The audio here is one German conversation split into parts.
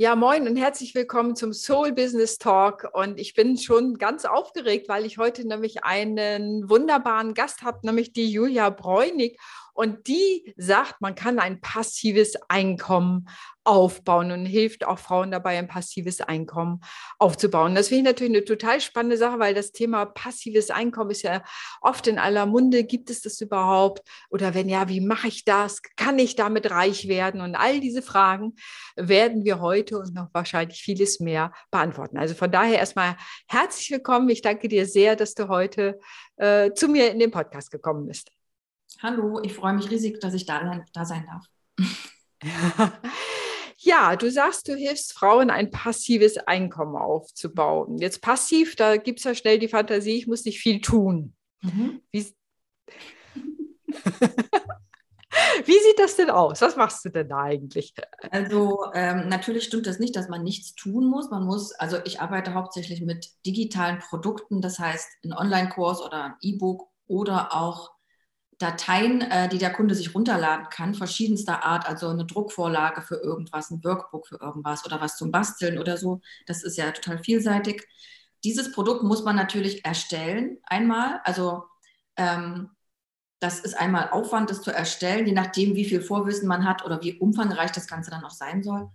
Ja, moin und herzlich willkommen zum Soul Business Talk. Und ich bin schon ganz aufgeregt, weil ich heute nämlich einen wunderbaren Gast habe, nämlich die Julia Bräunig. Und die sagt, man kann ein passives Einkommen aufbauen und hilft auch Frauen dabei, ein passives Einkommen aufzubauen. Das finde ich natürlich eine total spannende Sache, weil das Thema passives Einkommen ist ja oft in aller Munde. Gibt es das überhaupt? Oder wenn ja, wie mache ich das? Kann ich damit reich werden? Und all diese Fragen werden wir heute und noch wahrscheinlich vieles mehr beantworten. Also von daher erstmal herzlich willkommen. Ich danke dir sehr, dass du heute äh, zu mir in den Podcast gekommen bist. Hallo, ich freue mich riesig, dass ich da, da sein darf. Ja, du sagst, du hilfst Frauen, ein passives Einkommen aufzubauen. Jetzt passiv, da gibt es ja schnell die Fantasie, ich muss nicht viel tun. Mhm. Wie, Wie sieht das denn aus? Was machst du denn da eigentlich? Also ähm, natürlich stimmt das nicht, dass man nichts tun muss. Man muss, also ich arbeite hauptsächlich mit digitalen Produkten, das heißt ein Online-Kurs oder ein E-Book oder auch Dateien, äh, die der Kunde sich runterladen kann, verschiedenster Art, also eine Druckvorlage für irgendwas, ein Workbook für irgendwas oder was zum Basteln oder so. Das ist ja total vielseitig. Dieses Produkt muss man natürlich erstellen einmal. Also ähm, das ist einmal Aufwand, das zu erstellen, je nachdem, wie viel Vorwissen man hat oder wie umfangreich das Ganze dann auch sein soll.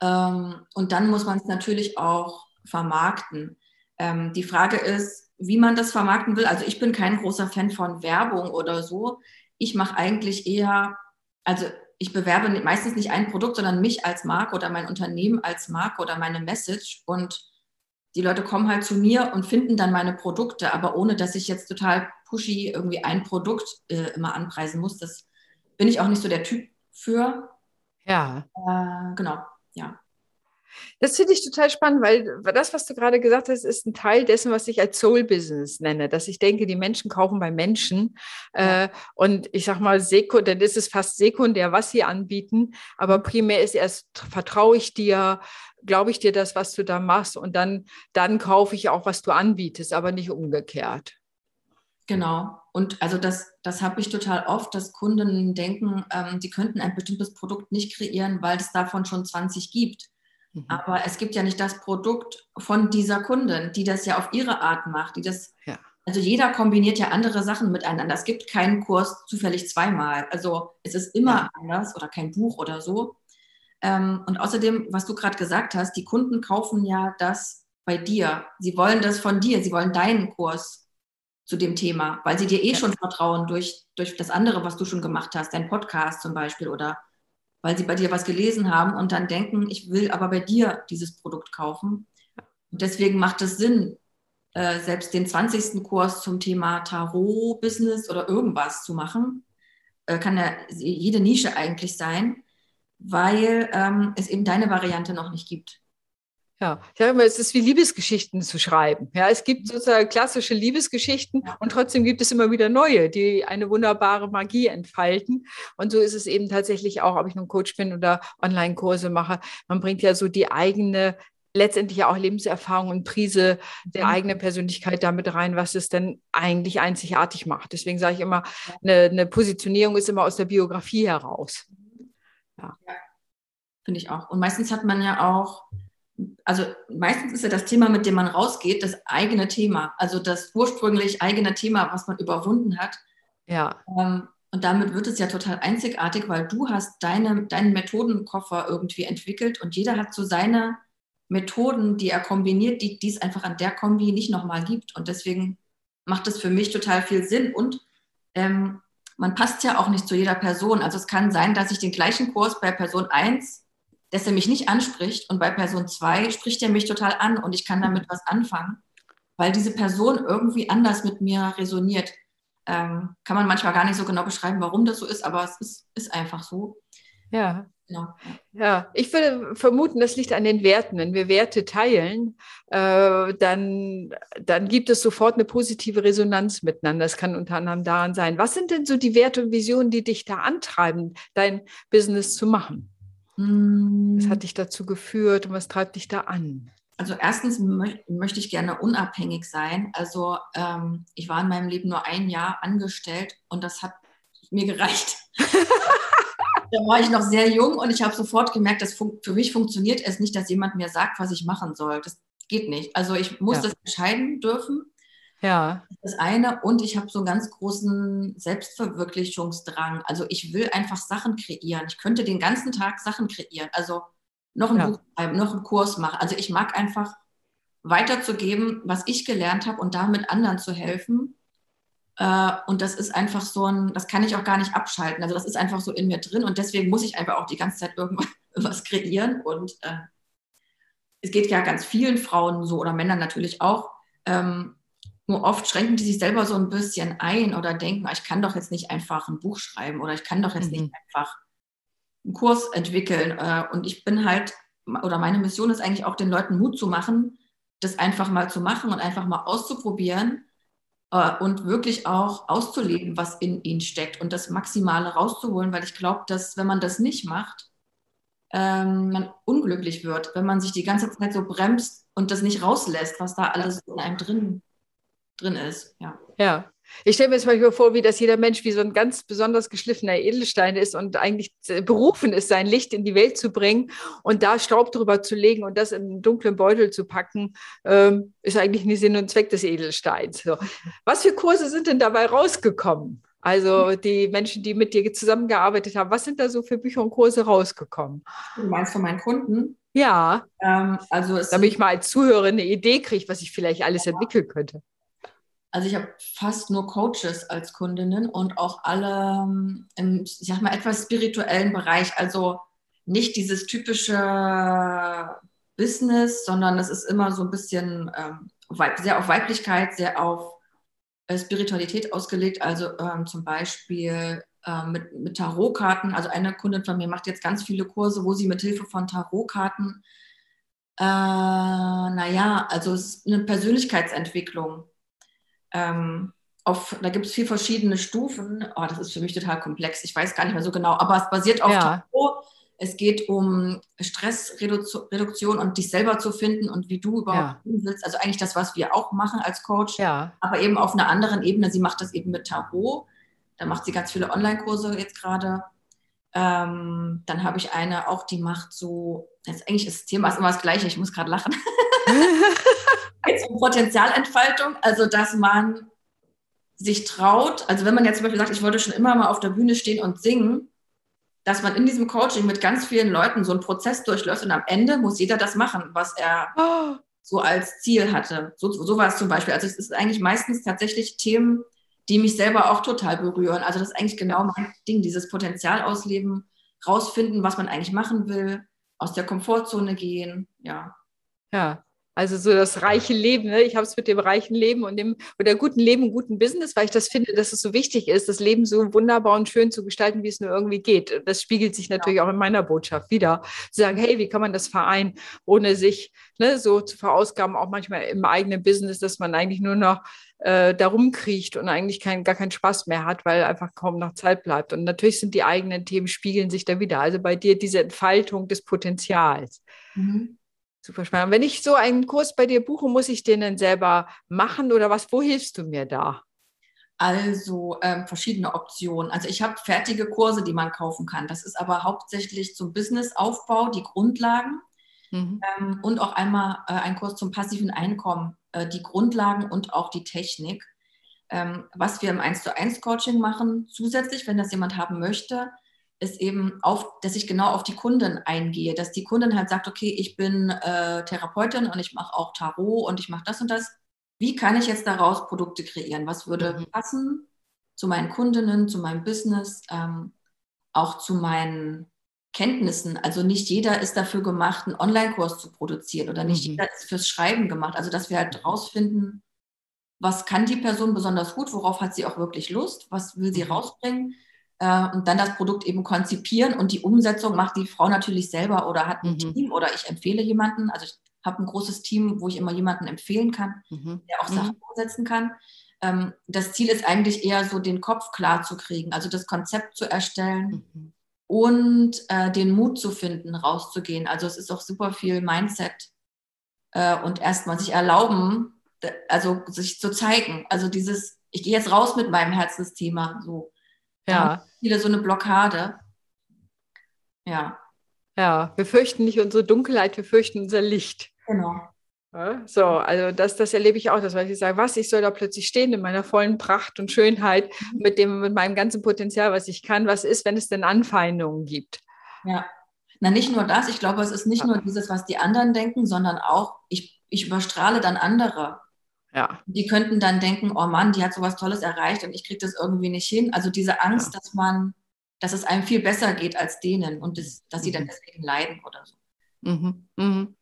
Ähm, und dann muss man es natürlich auch vermarkten. Ähm, die Frage ist, wie man das vermarkten will. Also ich bin kein großer Fan von Werbung oder so. Ich mache eigentlich eher, also ich bewerbe meistens nicht ein Produkt, sondern mich als Marke oder mein Unternehmen als Marke oder meine Message. Und die Leute kommen halt zu mir und finden dann meine Produkte, aber ohne dass ich jetzt total pushy irgendwie ein Produkt äh, immer anpreisen muss. Das bin ich auch nicht so der Typ für. Ja. Äh, genau, ja. Das finde ich total spannend, weil das, was du gerade gesagt hast, ist ein Teil dessen, was ich als Soul Business nenne. Dass ich denke, die Menschen kaufen bei Menschen. Ja. Äh, und ich sage mal, sekundär, dann ist es fast sekundär, was sie anbieten. Aber primär ist erst, vertraue ich dir, glaube ich dir das, was du da machst. Und dann, dann kaufe ich auch, was du anbietest, aber nicht umgekehrt. Genau. Und also das, das habe ich total oft, dass Kunden denken, ähm, die könnten ein bestimmtes Produkt nicht kreieren, weil es davon schon 20 gibt. Mhm. Aber es gibt ja nicht das Produkt von dieser Kundin, die das ja auf ihre Art macht, die das, ja. also jeder kombiniert ja andere Sachen miteinander. Es gibt keinen Kurs zufällig zweimal. Also es ist immer ja. anders oder kein Buch oder so. Ähm, und außerdem, was du gerade gesagt hast, die Kunden kaufen ja das bei dir. Sie wollen das von dir, sie wollen deinen Kurs zu dem Thema, weil sie dir eh ja. schon vertrauen durch, durch das andere, was du schon gemacht hast, dein Podcast zum Beispiel oder weil sie bei dir was gelesen haben und dann denken, ich will aber bei dir dieses Produkt kaufen. Und deswegen macht es Sinn, äh, selbst den 20. Kurs zum Thema Tarot-Business oder irgendwas zu machen. Äh, kann ja jede Nische eigentlich sein, weil ähm, es eben deine Variante noch nicht gibt. Ja, ich sage immer, es ist wie Liebesgeschichten zu schreiben. Ja, es gibt sozusagen klassische Liebesgeschichten ja. und trotzdem gibt es immer wieder neue, die eine wunderbare Magie entfalten. Und so ist es eben tatsächlich auch, ob ich nun Coach bin oder Online-Kurse mache. Man bringt ja so die eigene letztendlich auch Lebenserfahrung und Prise der mhm. eigenen Persönlichkeit damit rein, was es denn eigentlich einzigartig macht. Deswegen sage ich immer, eine, eine Positionierung ist immer aus der Biografie heraus. Ja. ja. Finde ich auch. Und meistens hat man ja auch also meistens ist ja das Thema, mit dem man rausgeht, das eigene Thema, also das ursprünglich eigene Thema, was man überwunden hat. Ja. Ähm, und damit wird es ja total einzigartig, weil du hast deine, deinen Methodenkoffer irgendwie entwickelt und jeder hat so seine Methoden, die er kombiniert, die, es einfach an der Kombi nicht nochmal gibt. Und deswegen macht es für mich total viel Sinn. Und ähm, man passt ja auch nicht zu jeder Person. Also es kann sein, dass ich den gleichen Kurs bei Person 1 dass er mich nicht anspricht und bei Person 2 spricht er mich total an und ich kann damit was anfangen, weil diese Person irgendwie anders mit mir resoniert. Ähm, kann man manchmal gar nicht so genau beschreiben, warum das so ist, aber es ist, ist einfach so. Ja. Genau. Ja, ich würde vermuten, das liegt an den Werten. Wenn wir Werte teilen, äh, dann, dann gibt es sofort eine positive Resonanz miteinander. Das kann unter anderem daran sein. Was sind denn so die Werte und Visionen, die dich da antreiben, dein Business zu machen? Was hat hm. dich dazu geführt und was treibt dich da an? Also erstens mö möchte ich gerne unabhängig sein. Also ähm, ich war in meinem Leben nur ein Jahr angestellt und das hat mir gereicht. Da war ich noch sehr jung und ich habe sofort gemerkt, dass für mich funktioniert es nicht, dass jemand mir sagt, was ich machen soll. Das geht nicht. Also ich muss ja. das entscheiden dürfen. Ja. Das eine. Und ich habe so einen ganz großen Selbstverwirklichungsdrang. Also ich will einfach Sachen kreieren. Ich könnte den ganzen Tag Sachen kreieren. Also noch ein ja. Buch schreiben, noch einen Kurs machen. Also ich mag einfach weiterzugeben, was ich gelernt habe und damit anderen zu helfen. Äh, und das ist einfach so ein, das kann ich auch gar nicht abschalten. Also das ist einfach so in mir drin und deswegen muss ich einfach auch die ganze Zeit irgendwas kreieren. Und äh, es geht ja ganz vielen Frauen so oder Männern natürlich auch. Ähm, nur oft schränken die sich selber so ein bisschen ein oder denken, ah, ich kann doch jetzt nicht einfach ein Buch schreiben oder ich kann doch jetzt mhm. nicht einfach einen Kurs entwickeln. Äh, und ich bin halt, oder meine Mission ist eigentlich auch den Leuten Mut zu machen, das einfach mal zu machen und einfach mal auszuprobieren äh, und wirklich auch auszuleben, was in ihnen steckt und das Maximale rauszuholen, weil ich glaube, dass wenn man das nicht macht, ähm, man unglücklich wird, wenn man sich die ganze Zeit so bremst und das nicht rauslässt, was da alles in einem drin, drin ist. Ja. ja. Ich stelle mir jetzt mal vor, wie das jeder Mensch wie so ein ganz besonders geschliffener Edelstein ist und eigentlich berufen ist, sein Licht in die Welt zu bringen und da Staub drüber zu legen und das in einen dunklen Beutel zu packen, ähm, ist eigentlich nicht Sinn und Zweck des Edelsteins. So. Was für Kurse sind denn dabei rausgekommen? Also die Menschen, die mit dir zusammengearbeitet haben, was sind da so für Bücher und Kurse rausgekommen? Du meinst von meinen Kunden? Ja. Ähm, also Damit ich mal als Zuhörer eine Idee kriege, was ich vielleicht alles entwickeln könnte. Also ich habe fast nur Coaches als Kundinnen und auch alle ähm, im, ich sag mal, etwas spirituellen Bereich. Also nicht dieses typische Business, sondern das ist immer so ein bisschen ähm, sehr auf Weiblichkeit, sehr auf äh, Spiritualität ausgelegt. Also ähm, zum Beispiel äh, mit, mit Tarotkarten. Also eine Kundin von mir macht jetzt ganz viele Kurse, wo sie mit Hilfe von Tarotkarten, äh, naja, also es ist eine Persönlichkeitsentwicklung ähm, auf, da gibt es vier verschiedene Stufen. Oh, das ist für mich total komplex. Ich weiß gar nicht mehr so genau, aber es basiert auf ja. Tarot. Es geht um Stressreduktion und dich selber zu finden und wie du überhaupt ja. willst. Also eigentlich das, was wir auch machen als Coach, ja. aber eben auf einer anderen Ebene. Sie macht das eben mit Tarot. Da macht sie ganz viele Online-Kurse jetzt gerade. Ähm, dann habe ich eine auch, die macht so, jetzt eigentlich ist das Thema ist immer das gleiche, ich muss gerade lachen. Jetzt um Potenzialentfaltung, also dass man sich traut, also wenn man jetzt zum Beispiel sagt, ich wollte schon immer mal auf der Bühne stehen und singen, dass man in diesem Coaching mit ganz vielen Leuten so einen Prozess durchläuft und am Ende muss jeder das machen, was er so als Ziel hatte. So, so war es zum Beispiel. Also es ist eigentlich meistens tatsächlich Themen, die mich selber auch total berühren. Also das ist eigentlich genau mein Ding, dieses Potenzial ausleben, rausfinden, was man eigentlich machen will, aus der Komfortzone gehen, ja. Ja, also so das reiche Leben. Ne? Ich habe es mit dem reichen Leben und dem oder guten Leben, guten Business, weil ich das finde, dass es so wichtig ist, das Leben so wunderbar und schön zu gestalten, wie es nur irgendwie geht. Das spiegelt sich natürlich ja. auch in meiner Botschaft wieder. Zu sagen, hey, wie kann man das vereinen, ohne sich ne, so zu verausgaben, auch manchmal im eigenen Business, dass man eigentlich nur noch äh, darum kriecht und eigentlich kein, gar keinen Spaß mehr hat, weil einfach kaum noch Zeit bleibt. Und natürlich sind die eigenen Themen, spiegeln sich da wieder. Also bei dir diese Entfaltung des Potenzials. Mhm. Super spannend. Wenn ich so einen Kurs bei dir buche, muss ich den dann selber machen oder was? Wo hilfst du mir da? Also ähm, verschiedene Optionen. Also ich habe fertige Kurse, die man kaufen kann. Das ist aber hauptsächlich zum Businessaufbau, die Grundlagen. Mhm. Ähm, und auch einmal äh, ein Kurs zum passiven Einkommen, äh, die Grundlagen und auch die Technik. Ähm, was wir im 1 zu 1 Coaching machen, zusätzlich, wenn das jemand haben möchte, ist eben auf, dass ich genau auf die Kunden eingehe, dass die Kundin halt sagt, okay, ich bin äh, Therapeutin und ich mache auch Tarot und ich mache das und das. Wie kann ich jetzt daraus Produkte kreieren? Was würde mhm. passen zu meinen Kundinnen, zu meinem Business, ähm, auch zu meinen Kenntnissen? Also nicht jeder ist dafür gemacht, einen Online-Kurs zu produzieren oder nicht mhm. jeder ist fürs Schreiben gemacht. Also dass wir halt rausfinden, was kann die Person besonders gut, worauf hat sie auch wirklich Lust, was will sie mhm. rausbringen äh, und dann das Produkt eben konzipieren und die Umsetzung macht die Frau natürlich selber oder hat ein mhm. Team oder ich empfehle jemanden. Also ich habe ein großes Team, wo ich immer jemanden empfehlen kann, mhm. der auch Sachen mhm. umsetzen kann. Ähm, das Ziel ist eigentlich eher so, den Kopf klar zu kriegen, also das Konzept zu erstellen mhm. und äh, den Mut zu finden, rauszugehen. Also es ist auch super viel Mindset äh, und erstmal sich erlauben, also sich zu zeigen. Also dieses, ich gehe jetzt raus mit meinem Herzensthema, so ja. Viele so eine Blockade. Ja. Ja, wir fürchten nicht unsere Dunkelheit, wir fürchten unser Licht. Genau. Ja, so, also das, das erlebe ich auch, dass ich sage, was, ich soll da plötzlich stehen in meiner vollen Pracht und Schönheit mhm. mit dem, mit meinem ganzen Potenzial, was ich kann. Was ist, wenn es denn Anfeindungen gibt? Ja. Na, nicht nur das, ich glaube, es ist nicht nur dieses, was die anderen denken, sondern auch, ich, ich überstrahle dann andere. Ja. Die könnten dann denken, oh Mann, die hat so was Tolles erreicht und ich kriege das irgendwie nicht hin. Also diese Angst, ja. dass man, dass es einem viel besser geht als denen und das, dass sie dann mhm. deswegen leiden oder so. Mhm. Mhm.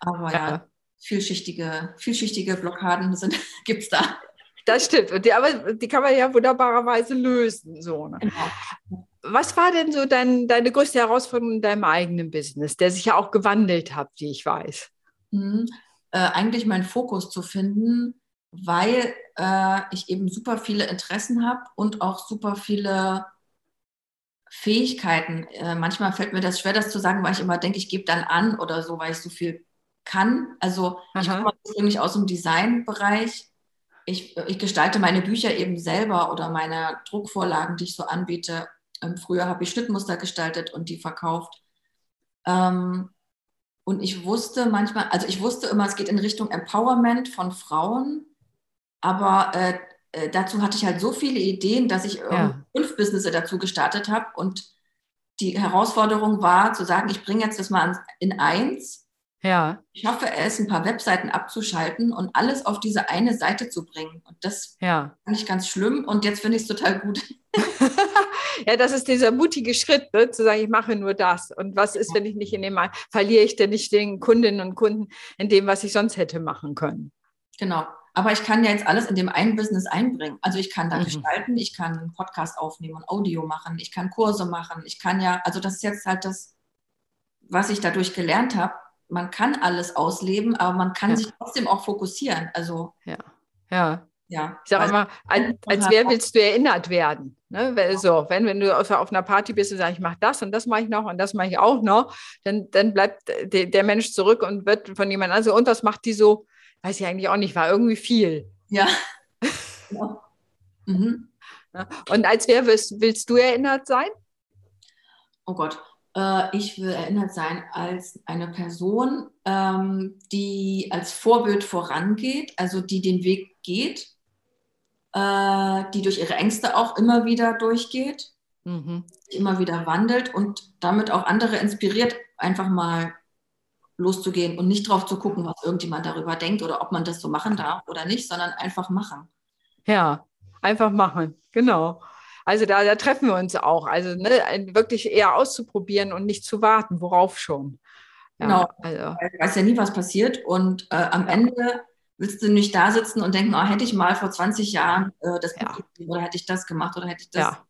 Aber ja. ja, vielschichtige, vielschichtige Blockaden gibt es da. Das stimmt. Und die, aber die kann man ja wunderbarerweise lösen. So, ne? genau. Was war denn so dein, deine größte Herausforderung in deinem eigenen Business, der sich ja auch gewandelt hat, wie ich weiß? Mhm. Äh, eigentlich meinen Fokus zu finden, weil äh, ich eben super viele Interessen habe und auch super viele Fähigkeiten. Äh, manchmal fällt mir das schwer, das zu sagen, weil ich immer denke, ich gebe dann an oder so, weil ich so viel kann. Also Aha. ich komme ursprünglich aus dem Designbereich. Ich, ich gestalte meine Bücher eben selber oder meine Druckvorlagen, die ich so anbiete. Ähm, früher habe ich Schnittmuster gestaltet und die verkauft. Ähm, und ich wusste manchmal, also ich wusste immer, es geht in Richtung Empowerment von Frauen, aber äh, äh dazu hatte ich halt so viele Ideen, dass ich ja. fünf Businesses dazu gestartet habe. Und die Herausforderung war zu sagen, ich bringe jetzt das mal in eins ja. Ich schaffe es, ein paar Webseiten abzuschalten und alles auf diese eine Seite zu bringen. Und das ja. fand ich ganz schlimm und jetzt finde ich es total gut. ja, das ist dieser mutige Schritt, ne? zu sagen, ich mache nur das. Und was ist, wenn ich nicht in dem, verliere ich denn nicht den Kundinnen und Kunden in dem, was ich sonst hätte machen können? Genau. Aber ich kann ja jetzt alles in dem einen Business einbringen. Also ich kann da mhm. gestalten, ich kann einen Podcast aufnehmen und Audio machen, ich kann Kurse machen, ich kann ja, also das ist jetzt halt das, was ich dadurch gelernt habe man kann alles ausleben, aber man kann ja. sich trotzdem auch fokussieren. Also ja, ja. Ja, ich sage immer, als, als wer willst du erinnert werden? Ne? So, wenn, wenn du auf, auf einer Party bist und sagst, ich mache das und das mache ich noch und das mache ich auch noch, dann, dann bleibt der, der Mensch zurück und wird von jemand anderem, und was macht die so? Weiß ich eigentlich auch nicht, war irgendwie viel. Ja. genau. mhm. Und als wer willst, willst du erinnert sein? Oh Gott, äh, ich will erinnert sein als eine Person, ähm, die als Vorbild vorangeht, also die den Weg geht, äh, die durch ihre Ängste auch immer wieder durchgeht, mhm. immer wieder wandelt und damit auch andere inspiriert, einfach mal loszugehen und nicht drauf zu gucken, was irgendjemand darüber denkt oder ob man das so machen darf oder nicht, sondern einfach machen. Ja, einfach machen, genau. Also da, da treffen wir uns auch. Also ne, wirklich eher auszuprobieren und nicht zu warten, worauf schon. Ja, genau. Also. Du weißt ja nie, was passiert. Und äh, am Ende willst du nicht da sitzen und denken, oh, hätte ich mal vor 20 Jahren äh, das ja. oder hätte ich das gemacht oder hätte ich das. Ja.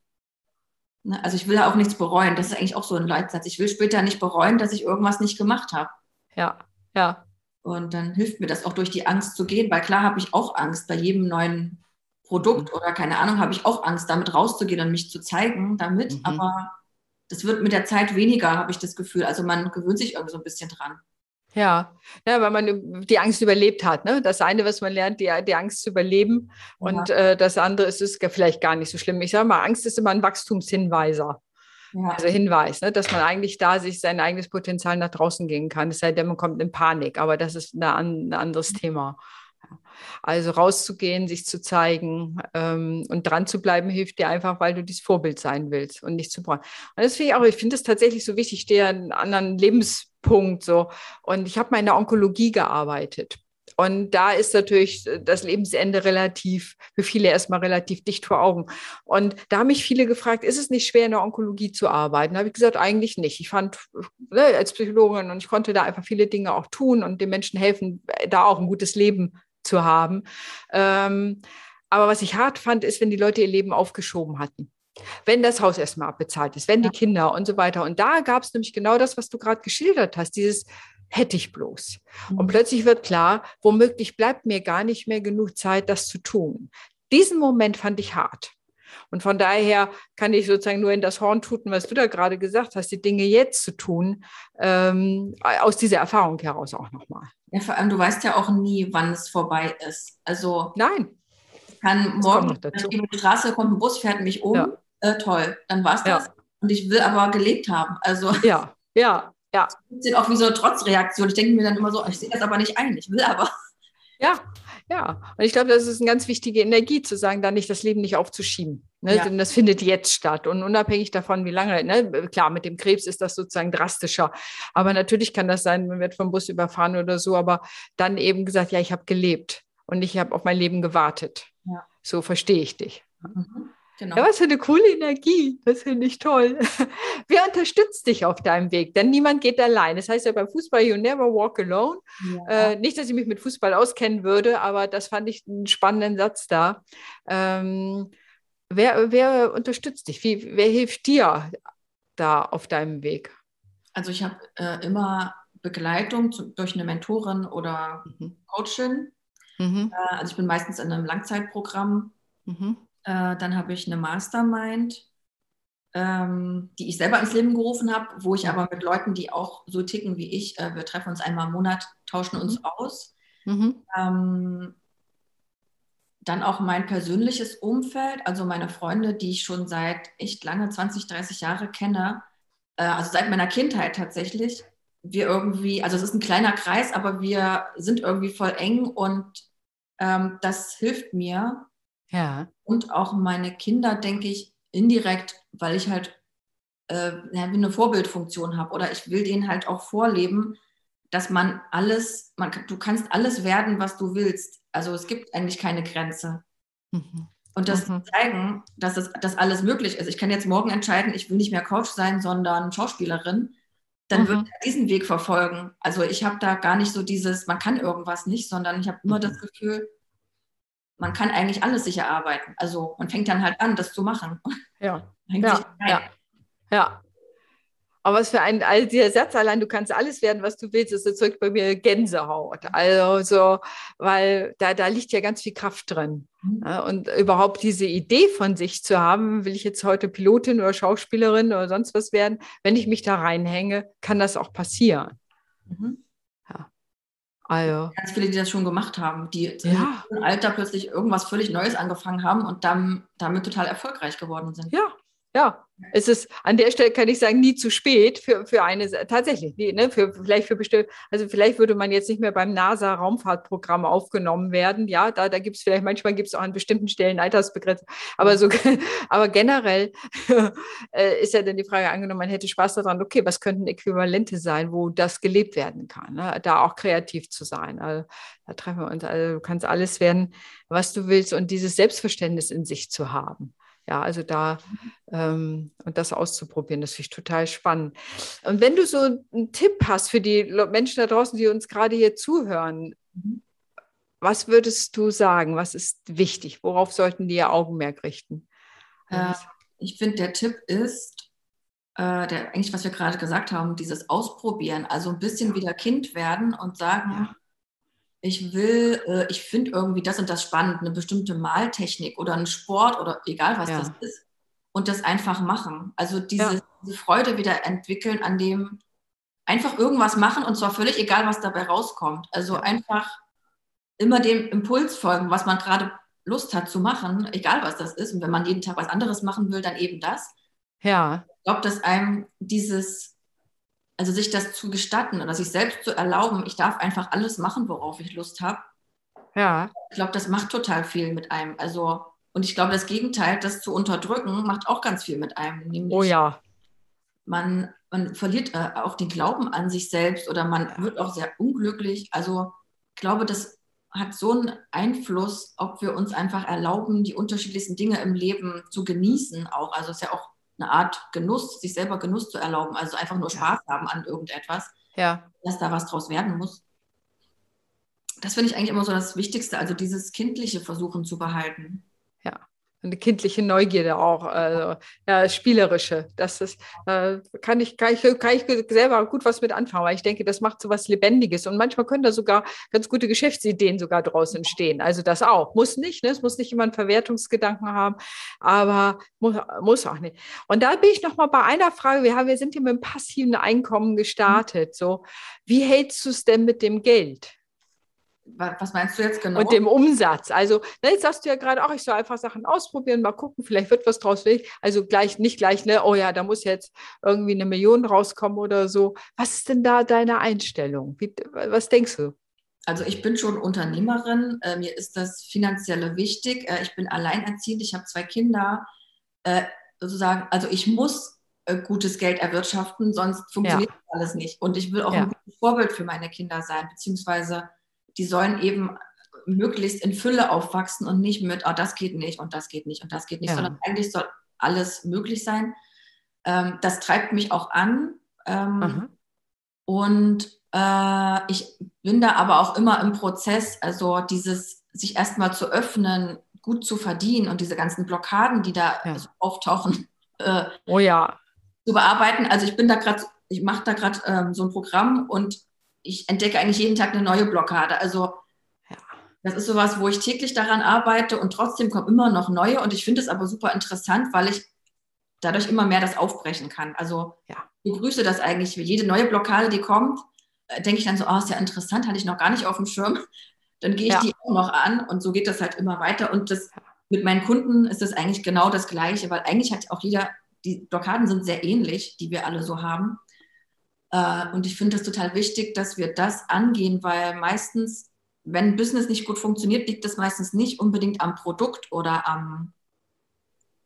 Ne, also ich will ja auch nichts bereuen. Das ist eigentlich auch so ein Leitsatz. Ich will später nicht bereuen, dass ich irgendwas nicht gemacht habe. Ja, ja. Und dann hilft mir das auch durch die Angst zu gehen, weil klar habe ich auch Angst bei jedem neuen Produkt mhm. oder keine Ahnung, habe ich auch Angst, damit rauszugehen und mich zu zeigen damit. Mhm. Aber das wird mit der Zeit weniger, habe ich das Gefühl. Also man gewöhnt sich irgendwie so ein bisschen dran. Ja, ja, weil man die Angst überlebt hat. Ne? Das eine, was man lernt, die, die Angst zu überleben. Und ja. äh, das andere ist, ist vielleicht gar nicht so schlimm. Ich sage mal, Angst ist immer ein Wachstumshinweiser. Ja. Also Hinweis, ne? dass man eigentlich da sich sein eigenes Potenzial nach draußen gehen kann. Es sei denn, man kommt in Panik, aber das ist ein anderes Thema. Also rauszugehen, sich zu zeigen ähm, und dran zu bleiben, hilft dir einfach, weil du dieses Vorbild sein willst und nicht zu brauchen. Und das finde ich auch, ich finde es tatsächlich so wichtig, ich stehe an einem anderen Lebenspunkt so. Und ich habe mal in der Onkologie gearbeitet. Und da ist natürlich das Lebensende relativ, für viele erstmal relativ dicht vor Augen. Und da haben mich viele gefragt, ist es nicht schwer, in der Onkologie zu arbeiten? Da habe ich gesagt, eigentlich nicht. Ich fand ne, als Psychologin und ich konnte da einfach viele Dinge auch tun und den Menschen helfen, da auch ein gutes Leben zu haben. Ähm, aber was ich hart fand, ist, wenn die Leute ihr Leben aufgeschoben hatten. Wenn das Haus erstmal abbezahlt ist, wenn ja. die Kinder und so weiter. Und da gab es nämlich genau das, was du gerade geschildert hast, dieses hätte ich bloß. Mhm. Und plötzlich wird klar, womöglich bleibt mir gar nicht mehr genug Zeit, das zu tun. Diesen Moment fand ich hart. Und von daher kann ich sozusagen nur in das Horn tuten, was du da gerade gesagt hast, die Dinge jetzt zu tun, ähm, aus dieser Erfahrung heraus auch nochmal. Ja, vor allem, du weißt ja auch nie, wann es vorbei ist. Also nein. Kann morgen auf die Straße kommt ein Bus, fährt mich um. Ja. Äh, toll, dann war es das. Ja. und ich will aber gelebt haben. Also ja, ja, ja. Das ist auch wie so eine Trotzreaktion. Ich denke mir dann immer so, ich sehe das aber nicht ein, ich will aber. Ja, ja. Und ich glaube, das ist eine ganz wichtige Energie, zu sagen, da nicht das Leben nicht aufzuschieben. Ne? Ja. Denn das findet jetzt statt. Und unabhängig davon, wie lange, ne? klar, mit dem Krebs ist das sozusagen drastischer. Aber natürlich kann das sein, man wird vom Bus überfahren oder so, aber dann eben gesagt, ja, ich habe gelebt und ich habe auf mein Leben gewartet. Ja. So verstehe ich dich. Mhm. Genau. Ja, was für eine coole Energie. Das finde ich toll. Wer unterstützt dich auf deinem Weg? Denn niemand geht allein. Das heißt ja beim Fußball, you never walk alone. Ja. Äh, nicht, dass ich mich mit Fußball auskennen würde, aber das fand ich einen spannenden Satz da. Ähm, wer, wer unterstützt dich? Wie, wer hilft dir da auf deinem Weg? Also ich habe äh, immer Begleitung zu, durch eine Mentorin oder mhm. Coachin. Mhm. Äh, also ich bin meistens in einem Langzeitprogramm. Mhm äh, dann habe ich eine Mastermind, ähm, die ich selber ins Leben gerufen habe, wo ich aber mit Leuten, die auch so ticken wie ich, äh, wir treffen uns einmal im Monat, tauschen uns mhm. aus. Mhm. Ähm, dann auch mein persönliches Umfeld, also meine Freunde, die ich schon seit echt lange, 20, 30 Jahre kenne, äh, also seit meiner Kindheit tatsächlich. Wir irgendwie, also es ist ein kleiner Kreis, aber wir sind irgendwie voll eng und ähm, das hilft mir, ja. Und auch meine Kinder, denke ich, indirekt, weil ich halt äh, eine Vorbildfunktion habe oder ich will denen halt auch vorleben, dass man alles, man, du kannst alles werden, was du willst. Also es gibt eigentlich keine Grenze. Mhm. Und das mhm. zeigen, dass das dass alles möglich ist. Ich kann jetzt morgen entscheiden, ich will nicht mehr Coach sein, sondern Schauspielerin. Dann mhm. würde ich diesen Weg verfolgen. Also ich habe da gar nicht so dieses, man kann irgendwas nicht, sondern ich habe immer das mhm. Gefühl, man kann eigentlich alles sich erarbeiten. Also man fängt dann halt an, das zu machen. Ja, ja, ja. ja. Aber was für ein, also dieser Satz allein, du kannst alles werden, was du willst, das erzeugt bei mir Gänsehaut. Also so, weil da, da liegt ja ganz viel Kraft drin. Mhm. Und überhaupt diese Idee von sich zu haben, will ich jetzt heute Pilotin oder Schauspielerin oder sonst was werden, wenn ich mich da reinhänge, kann das auch passieren. Mhm. Also. Ganz viele, die das schon gemacht haben, die ja. im Alter plötzlich irgendwas völlig Neues angefangen haben und dann damit total erfolgreich geworden sind. Ja, ja, es ist an der Stelle, kann ich sagen, nie zu spät für, für eine, tatsächlich, ne, für, vielleicht für bestimmte, also vielleicht würde man jetzt nicht mehr beim NASA-Raumfahrtprogramm aufgenommen werden. Ja, da, da gibt es vielleicht, manchmal gibt es auch an bestimmten Stellen Altersbegrenzung. Aber, so, aber generell äh, ist ja dann die Frage angenommen, man hätte Spaß daran, okay, was könnten Äquivalente sein, wo das gelebt werden kann, ne? da auch kreativ zu sein. Also, da treffen wir uns, also du kannst alles werden, was du willst und dieses Selbstverständnis in sich zu haben. Ja, also da ähm, und das auszuprobieren, das finde ich total spannend. Und wenn du so einen Tipp hast für die Menschen da draußen, die uns gerade hier zuhören, mhm. was würdest du sagen? Was ist wichtig? Worauf sollten die ihr Augenmerk richten? Äh, ich finde, der Tipp ist, äh, der, eigentlich, was wir gerade gesagt haben, dieses Ausprobieren, also ein bisschen wieder Kind werden und sagen, ja ich will, äh, ich finde irgendwie das und das spannend, eine bestimmte Maltechnik oder einen Sport oder egal was ja. das ist und das einfach machen. Also diese, ja. diese, Freude wieder entwickeln an dem einfach irgendwas machen und zwar völlig egal, was dabei rauskommt. Also ja. einfach immer dem Impuls folgen, was man gerade Lust hat zu machen, egal was das ist. Und wenn man jeden Tag was anderes machen will, dann eben das. Ja. Ich glaube, dass einem dieses also sich das zu gestatten oder sich selbst zu erlauben, ich darf einfach alles machen, worauf ich Lust habe. Ja. Ich glaube, das macht total viel mit einem. Also, und ich glaube, das Gegenteil, das zu unterdrücken, macht auch ganz viel mit einem. Nämlich oh ja. Man, man verliert äh, auch den Glauben an sich selbst oder man wird auch sehr unglücklich. Also, ich glaube, das hat so einen Einfluss, ob wir uns einfach erlauben, die unterschiedlichsten Dinge im Leben zu genießen auch. Also, es ist ja auch eine Art Genuss, sich selber Genuss zu erlauben, also einfach nur Spaß ja. haben an irgendetwas, ja. dass da was draus werden muss. Das finde ich eigentlich immer so das Wichtigste, also dieses kindliche Versuchen zu behalten. Eine kindliche Neugierde auch, also, ja, spielerische. Das ist, äh, kann, ich, kann, ich, kann ich selber gut was mit anfangen, weil ich denke, das macht so was Lebendiges. Und manchmal können da sogar ganz gute Geschäftsideen sogar draus entstehen. Also das auch. Muss nicht, ne? es muss nicht immer einen Verwertungsgedanken haben, aber muss, muss auch nicht. Und da bin ich nochmal bei einer Frage. Wir, haben, wir sind hier mit dem passiven Einkommen gestartet. So, wie hältst du es denn mit dem Geld? Was meinst du jetzt genau? Und dem Umsatz. Also, ne, jetzt sagst du ja gerade auch, ich soll einfach Sachen ausprobieren, mal gucken, vielleicht wird was draus. Also gleich, nicht gleich, ne, oh ja, da muss jetzt irgendwie eine Million rauskommen oder so. Was ist denn da deine Einstellung? Wie, was denkst du? Also ich bin schon Unternehmerin, äh, mir ist das Finanzielle wichtig. Äh, ich bin alleinerziehend, ich habe zwei Kinder. Äh, sozusagen, also ich muss äh, gutes Geld erwirtschaften, sonst funktioniert ja. alles nicht. Und ich will auch ja. ein gutes Vorbild für meine Kinder sein, beziehungsweise die sollen eben möglichst in Fülle aufwachsen und nicht mit, oh, das geht nicht und das geht nicht und das geht nicht, ja. sondern eigentlich soll alles möglich sein. Ähm, das treibt mich auch an. Ähm, und äh, ich bin da aber auch immer im Prozess, also dieses sich erstmal zu öffnen, gut zu verdienen und diese ganzen Blockaden, die da ja. so auftauchen, äh, oh ja zu bearbeiten. Also ich bin da gerade, ich mache da gerade ähm, so ein Programm und ich entdecke eigentlich jeden Tag eine neue Blockade. Also ja. das ist sowas, wo ich täglich daran arbeite und trotzdem kommen immer noch neue und ich finde es aber super interessant, weil ich dadurch immer mehr das aufbrechen kann. Also ja. ich begrüße das eigentlich. Jede neue Blockade, die kommt, äh, denke ich dann so, oh, ist ja interessant, hatte ich noch gar nicht auf dem Schirm. Dann gehe ich ja. die auch noch an und so geht das halt immer weiter. Und das mit meinen Kunden ist das eigentlich genau das Gleiche, weil eigentlich hat auch jeder die Blockaden sind sehr ähnlich, die wir alle so haben. Äh, und ich finde es total wichtig, dass wir das angehen, weil meistens, wenn Business nicht gut funktioniert, liegt das meistens nicht unbedingt am Produkt oder am,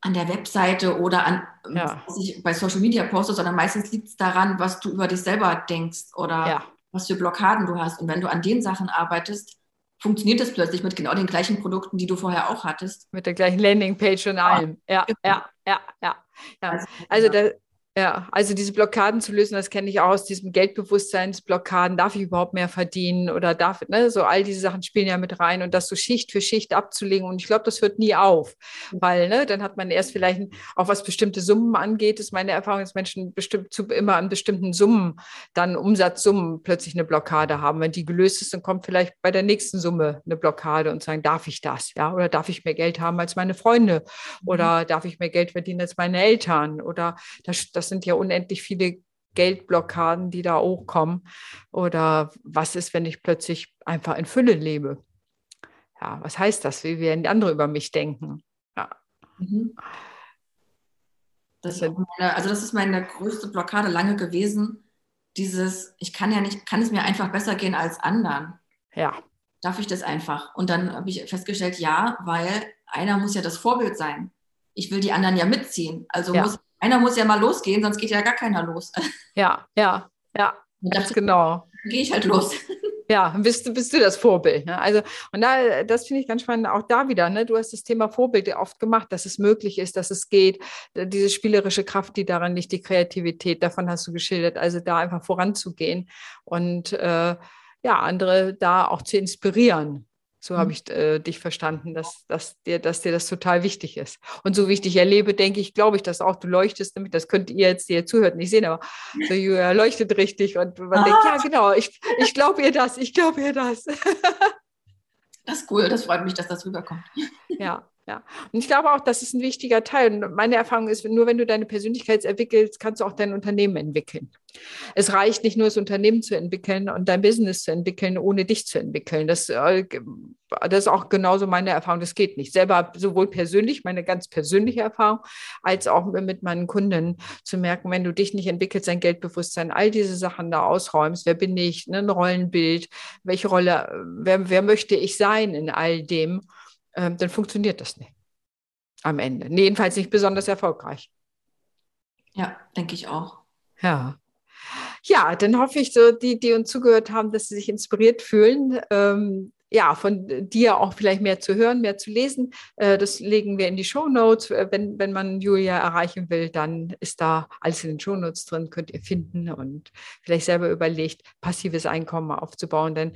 an der Webseite oder an, ja. bei Social Media poste, sondern meistens liegt es daran, was du über dich selber denkst oder ja. was für Blockaden du hast. Und wenn du an den Sachen arbeitest, funktioniert das plötzlich mit genau den gleichen Produkten, die du vorher auch hattest. Mit der gleichen Landingpage und allem. Ja, ja, ja, ja. ja. Also, also da, ja, also diese Blockaden zu lösen, das kenne ich auch aus diesem Geldbewusstseinsblockaden. Darf ich überhaupt mehr verdienen oder darf, ne, so all diese Sachen spielen ja mit rein und das so Schicht für Schicht abzulegen. Und ich glaube, das hört nie auf, weil, ne, dann hat man erst vielleicht auch was bestimmte Summen angeht, ist meine Erfahrung, dass Menschen bestimmt zu, immer an bestimmten Summen, dann Umsatzsummen plötzlich eine Blockade haben. Wenn die gelöst ist, dann kommt vielleicht bei der nächsten Summe eine Blockade und sagen, darf ich das? Ja, oder darf ich mehr Geld haben als meine Freunde? Oder mhm. darf ich mehr Geld verdienen als meine Eltern? Oder das, das das sind ja unendlich viele Geldblockaden, die da hochkommen. Oder was ist, wenn ich plötzlich einfach in Fülle lebe? Ja, was heißt das? Wie werden die anderen über mich denken? Ja. Mhm. Das meine, also das ist meine größte Blockade lange gewesen. Dieses, ich kann ja nicht, kann es mir einfach besser gehen als anderen. Ja. Darf ich das einfach? Und dann habe ich festgestellt, ja, weil einer muss ja das Vorbild sein. Ich will die anderen ja mitziehen. Also ja. muss einer muss ja mal losgehen, sonst geht ja gar keiner los. Ja, ja, ja, ganz genau. Gehe ich halt los. Ja, bist du, bist du das Vorbild. Ne? Also, und da, das finde ich ganz spannend, auch da wieder, ne? du hast das Thema Vorbild oft gemacht, dass es möglich ist, dass es geht, diese spielerische Kraft, die daran liegt, die Kreativität, davon hast du geschildert, also da einfach voranzugehen und äh, ja, andere da auch zu inspirieren. So habe mhm. ich äh, dich verstanden, dass, dass, dir, dass dir das total wichtig ist. Und so wie ich dich erlebe, denke ich, glaube ich, dass auch du leuchtest, nämlich das könnt ihr jetzt, die ihr zuhört, nicht sehen, aber so, Julia leuchtet richtig und man ah. denkt, ja, genau, ich, ich glaube ihr das, ich glaube ihr das. das ist cool, das freut mich, dass das rüberkommt. Ja, ja, und ich glaube auch, das ist ein wichtiger Teil. Und meine Erfahrung ist, nur wenn du deine Persönlichkeit entwickelst, kannst du auch dein Unternehmen entwickeln. Es reicht nicht nur, das Unternehmen zu entwickeln und dein Business zu entwickeln, ohne dich zu entwickeln. Das, äh, das ist auch genauso meine Erfahrung. Das geht nicht. Selber sowohl persönlich, meine ganz persönliche Erfahrung, als auch mit meinen Kunden zu merken, wenn du dich nicht entwickelst, dein Geldbewusstsein, all diese Sachen da ausräumst, wer bin ich, ne, ein Rollenbild, welche Rolle, wer, wer möchte ich sein in all dem, ähm, dann funktioniert das nicht am Ende. Nee, jedenfalls nicht besonders erfolgreich. Ja, denke ich auch. Ja. Ja, dann hoffe ich, so die, die uns zugehört haben, dass sie sich inspiriert fühlen, ähm, ja, von dir auch vielleicht mehr zu hören, mehr zu lesen. Äh, das legen wir in die Show Notes. Äh, wenn, wenn man Julia erreichen will, dann ist da alles in den Show Notes drin, könnt ihr finden und vielleicht selber überlegt, passives Einkommen aufzubauen. Denn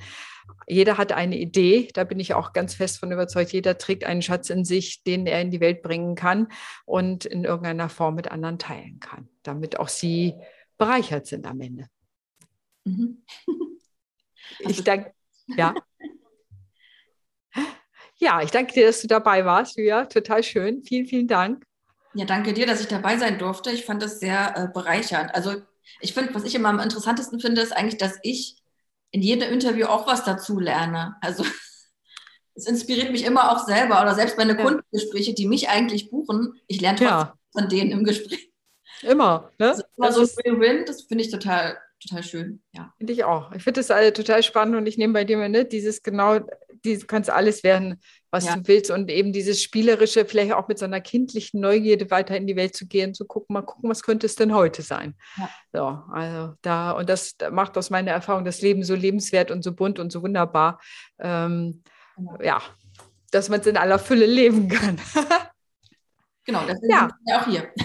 jeder hat eine Idee, da bin ich auch ganz fest von überzeugt. Jeder trägt einen Schatz in sich, den er in die Welt bringen kann und in irgendeiner Form mit anderen teilen kann, damit auch sie bereichert sind am Ende. Mhm. Ich danke, ja. Ja, ich danke dir, dass du dabei warst, Julia. Total schön. Vielen, vielen Dank. Ja, danke dir, dass ich dabei sein durfte. Ich fand das sehr äh, bereichernd. Also ich finde, was ich immer am interessantesten finde, ist eigentlich, dass ich in jedem Interview auch was dazu lerne. Also es inspiriert mich immer auch selber oder selbst meine ja. Kundengespräche, die mich eigentlich buchen, ich lerne trotzdem ja. von denen im Gespräch. Immer, ne? Also immer das so Win-Win, das finde ich total, total schön. Ja. Finde ich auch. Ich finde das alle total spannend und ich nehme bei dir mal, ne, dieses genau, du kannst alles werden, was ja. du willst und eben dieses spielerische, vielleicht auch mit so einer kindlichen Neugierde weiter in die Welt zu gehen, zu gucken, mal gucken, was könnte es denn heute sein. Ja. So, also da, und das macht aus meiner Erfahrung das Leben so lebenswert und so bunt und so wunderbar. Ähm, genau. Ja, dass man es in aller Fülle leben kann. genau, das ist ja. auch hier.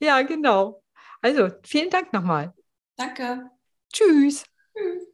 Ja, genau. Also, vielen Dank nochmal. Danke. Tschüss. Tschüss.